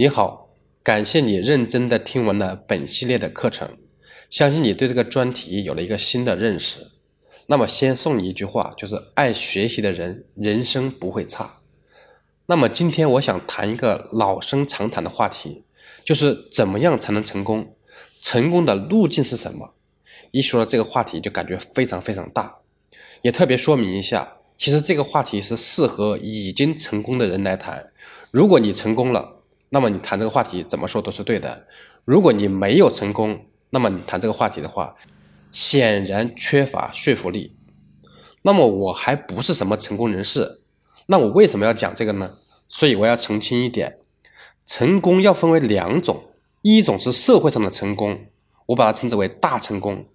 你好，感谢你认真的听完了本系列的课程，相信你对这个专题有了一个新的认识。那么先送你一句话，就是爱学习的人，人生不会差。那么今天我想谈一个老生常谈的话题，就是怎么样才能成功？成功的路径是什么？一说到这个话题，就感觉非常非常大。也特别说明一下，其实这个话题是适合已经成功的人来谈。如果你成功了，那么你谈这个话题怎么说都是对的。如果你没有成功，那么你谈这个话题的话，显然缺乏说服力。那么我还不是什么成功人士，那我为什么要讲这个呢？所以我要澄清一点，成功要分为两种，一种是社会上的成功，我把它称之为大成功；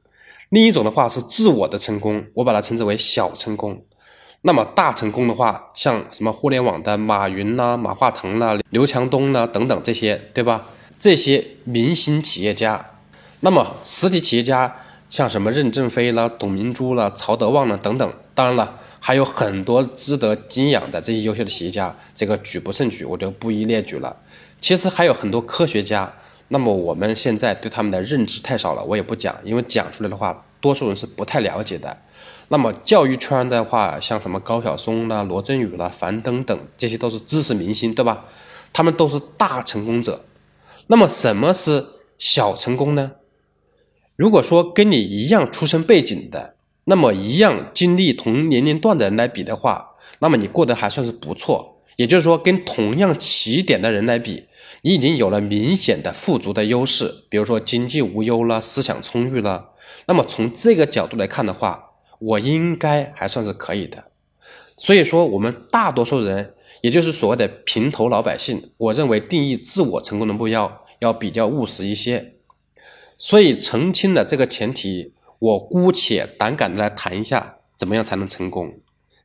另一种的话是自我的成功，我把它称之为小成功。那么大成功的话，像什么互联网的马云呐、马化腾呐、刘强东呐等等这些，对吧？这些明星企业家，那么实体企业家像什么任正非啦、董明珠啦、曹德旺啦等等，当然了，还有很多值得敬仰的这些优秀的企业家，这个举不胜举，我就不一列举了。其实还有很多科学家，那么我们现在对他们的认知太少了，我也不讲，因为讲出来的话，多数人是不太了解的。那么教育圈的话，像什么高晓松啦、罗振宇啦、樊登等，这些都是知识明星，对吧？他们都是大成功者。那么什么是小成功呢？如果说跟你一样出身背景的，那么一样经历同年龄段的人来比的话，那么你过得还算是不错。也就是说，跟同样起点的人来比，你已经有了明显的富足的优势，比如说经济无忧了，思想充裕了。那么从这个角度来看的话，我应该还算是可以的，所以说我们大多数人，也就是所谓的平头老百姓，我认为定义自我成功的目标要比较务实一些。所以澄清了这个前提，我姑且胆敢的来谈一下，怎么样才能成功？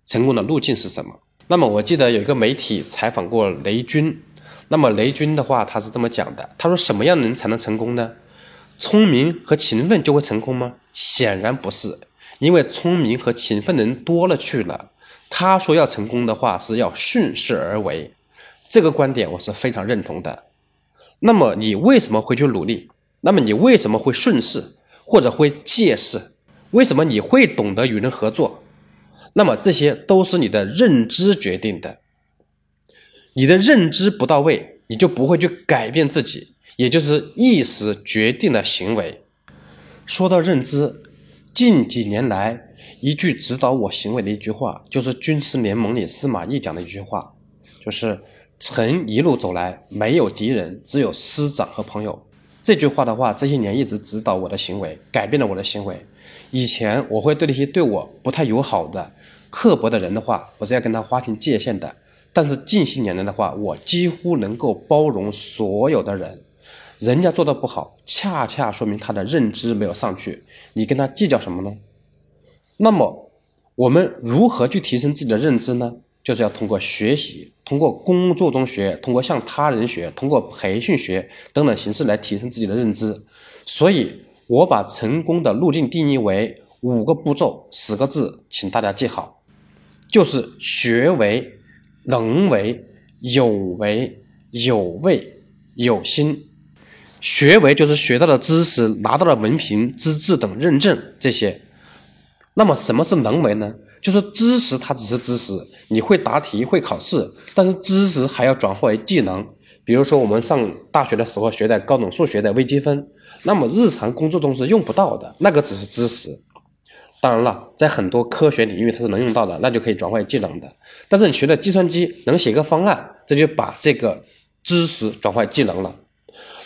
成功的路径是什么？那么我记得有一个媒体采访过雷军，那么雷军的话他是这么讲的，他说什么样的人才能成功呢？聪明和勤奋就会成功吗？显然不是。因为聪明和勤奋的人多了去了，他说要成功的话是要顺势而为，这个观点我是非常认同的。那么你为什么会去努力？那么你为什么会顺势或者会借势？为什么你会懂得与人合作？那么这些都是你的认知决定的。你的认知不到位，你就不会去改变自己，也就是意识决定了行为。说到认知。近几年来，一句指导我行为的一句话，就是军师联盟里司马懿讲的一句话，就是“臣一路走来，没有敌人，只有师长和朋友。”这句话的话，这些年一直指导我的行为，改变了我的行为。以前我会对那些对我不太友好的、刻薄的人的话，我是要跟他划清界限的。但是近些年来的话，我几乎能够包容所有的人。人家做的不好，恰恰说明他的认知没有上去。你跟他计较什么呢？那么，我们如何去提升自己的认知呢？就是要通过学习，通过工作中学，通过向他人学，通过培训学等等形式来提升自己的认知。所以，我把成功的路径定义为五个步骤，十个字，请大家记好，就是学为、能为、有为、有位、有心。学为就是学到的知识，拿到了文凭、资质等认证这些。那么什么是能为呢？就是知识它只是知识，你会答题、会考试，但是知识还要转化为技能。比如说我们上大学的时候学的高等数学的微积分，那么日常工作中是用不到的，那个只是知识。当然了，在很多科学领域它是能用到的，那就可以转化为技能的。但是你学的计算机能写个方案，这就把这个知识转化为技能了。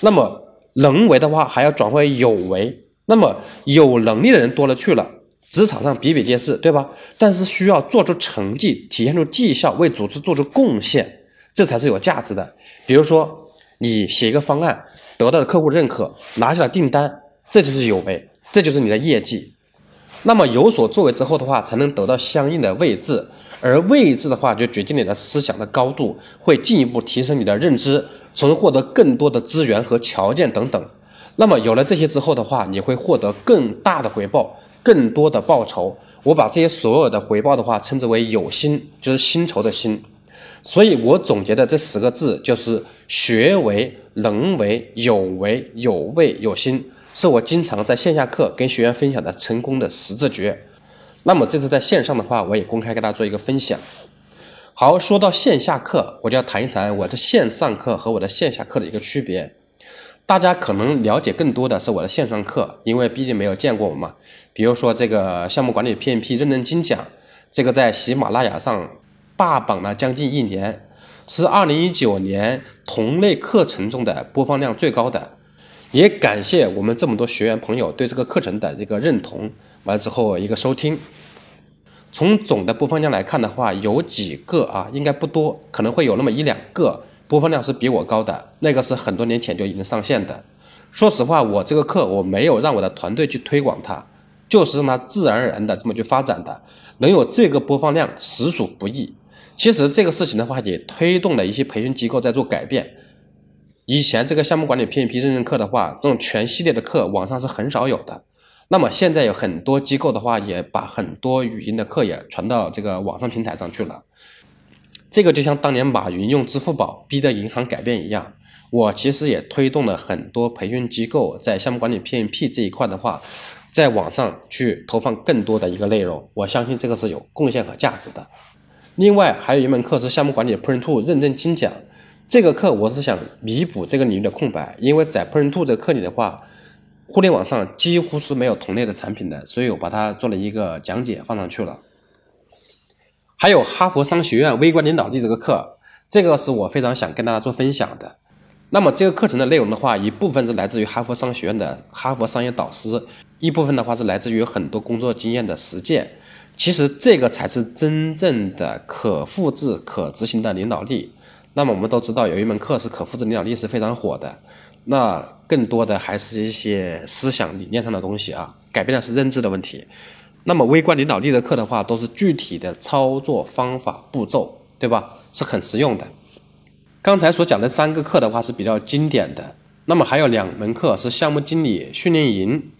那么能为的话，还要转化为有为。那么有能力的人多了去了，职场上比比皆是，对吧？但是需要做出成绩，体现出绩效，为组织做出贡献，这才是有价值的。比如说，你写一个方案，得到了客户认可，拿下了订单，这就是有为，这就是你的业绩。那么有所作为之后的话，才能得到相应的位置，而位置的话，就决定你的思想的高度，会进一步提升你的认知。从而获得更多的资源和条件等等，那么有了这些之后的话，你会获得更大的回报，更多的报酬。我把这些所有的回报的话称之为有薪，就是薪酬的薪。所以我总结的这十个字就是学为、能为、有为、有位、有心，是我经常在线下课跟学员分享的成功的十字诀。那么这次在线上的话，我也公开给大家做一个分享。好，说到线下课，我就要谈一谈我的线上课和我的线下课的一个区别。大家可能了解更多的是我的线上课，因为毕竟没有见过我嘛。比如说这个项目管理 PMP 认证精讲，这个在喜马拉雅上。霸榜了将近一年，是二零一九年同类课程中的播放量最高的。也感谢我们这么多学员朋友对这个课程的这个认同，完了之后一个收听。从总的播放量来看的话，有几个啊，应该不多，可能会有那么一两个播放量是比我高的，那个是很多年前就已经上线的。说实话，我这个课我没有让我的团队去推广它，就是让它自然而然的这么去发展的，能有这个播放量实属不易。其实这个事情的话，也推动了一些培训机构在做改变。以前这个项目管理 PMP 认证课的话，这种全系列的课网上是很少有的。那么现在有很多机构的话，也把很多语音的课也传到这个网上平台上去了。这个就像当年马云用支付宝逼得银行改变一样，我其实也推动了很多培训机构在项目管理 PMP 这一块的话，在网上去投放更多的一个内容。我相信这个是有贡献和价值的。另外还有一门课是项目管理 p r i n t Two 认证精讲，这个课我是想弥补这个领域的空白，因为在 p r i n t Two 这个课里的话，互联网上几乎是没有同类的产品的，所以我把它做了一个讲解放上去了。还有哈佛商学院微观领导力这个课，这个是我非常想跟大家做分享的。那么这个课程的内容的话，一部分是来自于哈佛商学院的哈佛商业导师，一部分的话是来自于很多工作经验的实践。其实这个才是真正的可复制、可执行的领导力。那么我们都知道，有一门课是可复制领导力是非常火的。那更多的还是一些思想理念上的东西啊，改变的是认知的问题。那么微观领导力的课的话，都是具体的操作方法、步骤，对吧？是很实用的。刚才所讲的三个课的话是比较经典的。那么还有两门课是项目经理训练营。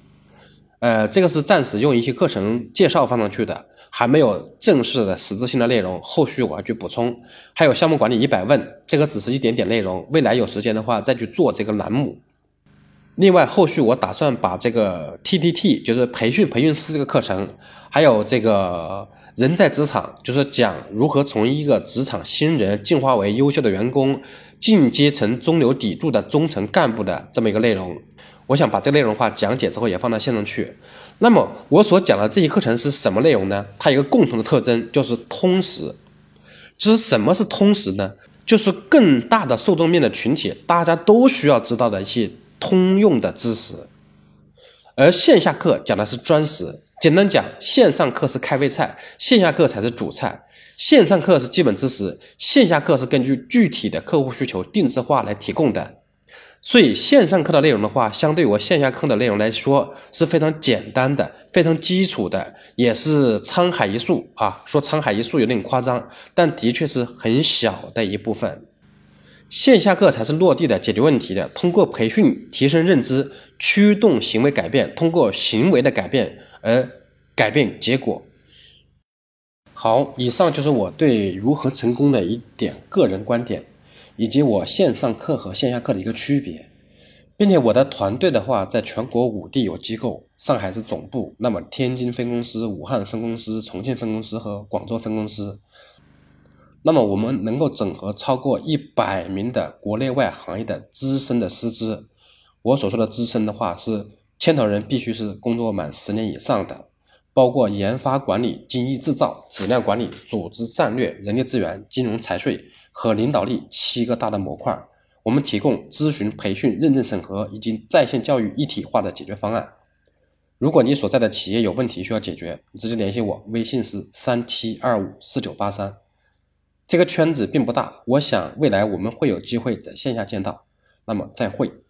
呃，这个是暂时用一些课程介绍放上去的，还没有正式的实质性的内容，后续我要去补充。还有项目管理一百问，这个只是一点点内容，未来有时间的话再去做这个栏目。另外，后续我打算把这个 T T T，就是培训培训师这个课程，还有这个人在职场，就是讲如何从一个职场新人进化为优秀的员工，进阶成中流砥柱的中层干部的这么一个内容。我想把这个内容的话讲解之后也放到线上去。那么我所讲的这些课程是什么内容呢？它有一个共同的特征，就是通识。就是什么是通识呢？就是更大的受众面的群体，大家都需要知道的一些通用的知识。而线下课讲的是专食。简单讲，线上课是开胃菜，线下课才是主菜。线上课是基本知识，线下课是根据具体的客户需求定制化来提供的。所以线上课的内容的话，相对我线下课的内容来说是非常简单的、非常基础的，也是沧海一粟啊。说沧海一粟有点夸张，但的确是很小的一部分。线下课才是落地的、解决问题的，通过培训提升认知，驱动行为改变，通过行为的改变而改变结果。好，以上就是我对如何成功的一点个人观点。以及我线上课和线下课的一个区别，并且我的团队的话，在全国五地有机构，上海是总部，那么天津分公司、武汉分公司、重庆分公司和广州分公司，那么我们能够整合超过一百名的国内外行业的资深的师资。我所说的资深的话，是牵头人必须是工作满十年以上的，包括研发管理、精益制造、质量管理、组织战略、人力资源、金融财税。和领导力七个大的模块，我们提供咨询、培训、认证审核以及在线教育一体化的解决方案。如果你所在的企业有问题需要解决，你直接联系我，微信是三七二五四九八三。这个圈子并不大，我想未来我们会有机会在线下见到。那么再会。